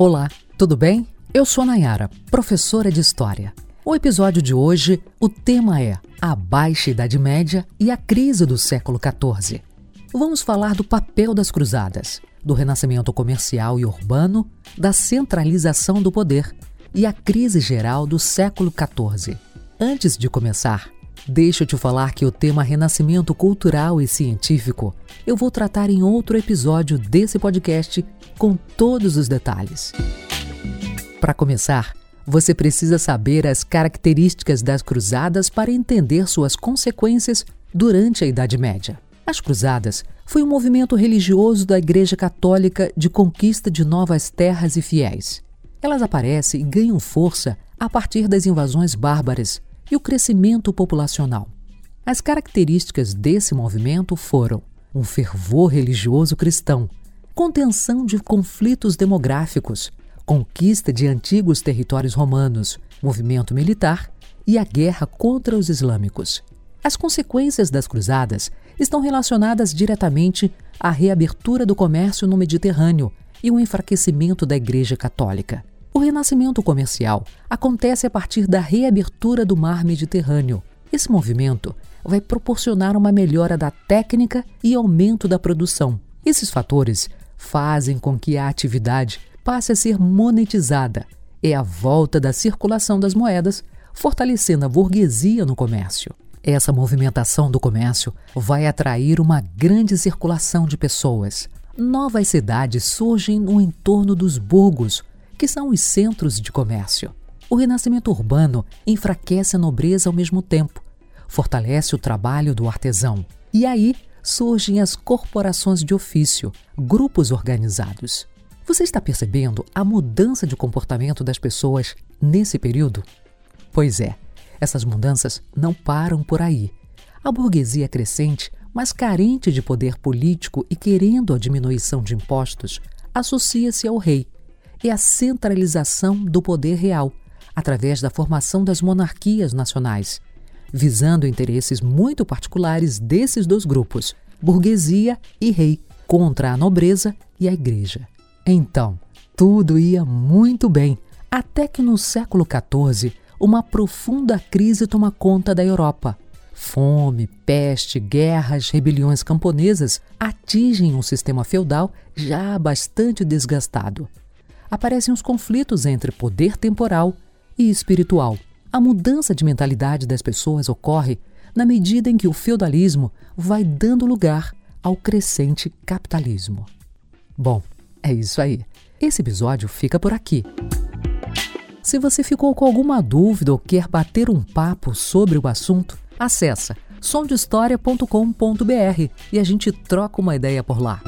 Olá, tudo bem? Eu sou a Nayara, professora de História. O episódio de hoje, o tema é a Baixa Idade Média e a crise do século XIV. Vamos falar do papel das cruzadas, do renascimento comercial e urbano, da centralização do poder e a crise geral do século XIV. Antes de começar, deixa eu te falar que o tema renascimento cultural e científico eu vou tratar em outro episódio desse podcast com todos os detalhes. Para começar, você precisa saber as características das cruzadas para entender suas consequências durante a Idade Média. As Cruzadas foi um movimento religioso da Igreja Católica de conquista de novas terras e fiéis. Elas aparecem e ganham força a partir das invasões bárbaras e o crescimento populacional. As características desse movimento foram um fervor religioso cristão, contenção de conflitos demográficos, conquista de antigos territórios romanos, movimento militar e a guerra contra os islâmicos. As consequências das cruzadas estão relacionadas diretamente à reabertura do comércio no Mediterrâneo e o enfraquecimento da Igreja Católica. O renascimento comercial acontece a partir da reabertura do mar Mediterrâneo. Esse movimento vai proporcionar uma melhora da técnica e aumento da produção. Esses fatores fazem com que a atividade passe a ser monetizada. É a volta da circulação das moedas, fortalecendo a burguesia no comércio. Essa movimentação do comércio vai atrair uma grande circulação de pessoas. Novas cidades surgem no entorno dos burgos, que são os centros de comércio. O renascimento urbano enfraquece a nobreza ao mesmo tempo, fortalece o trabalho do artesão. E aí surgem as corporações de ofício, grupos organizados. Você está percebendo a mudança de comportamento das pessoas nesse período? Pois é, essas mudanças não param por aí. A burguesia crescente, mas carente de poder político e querendo a diminuição de impostos, associa-se ao rei e a centralização do poder real, através da formação das monarquias nacionais, visando interesses muito particulares desses dois grupos, burguesia e rei, contra a nobreza e a igreja. Então, tudo ia muito bem, até que no século XIV uma profunda crise toma conta da Europa. Fome, peste, guerras, rebeliões camponesas atingem um sistema feudal já bastante desgastado. Aparecem os conflitos entre poder temporal e espiritual. A mudança de mentalidade das pessoas ocorre na medida em que o feudalismo vai dando lugar ao crescente capitalismo. Bom, é isso aí. Esse episódio fica por aqui. Se você ficou com alguma dúvida ou quer bater um papo sobre o assunto, acessa somdehistoria.com.br e a gente troca uma ideia por lá.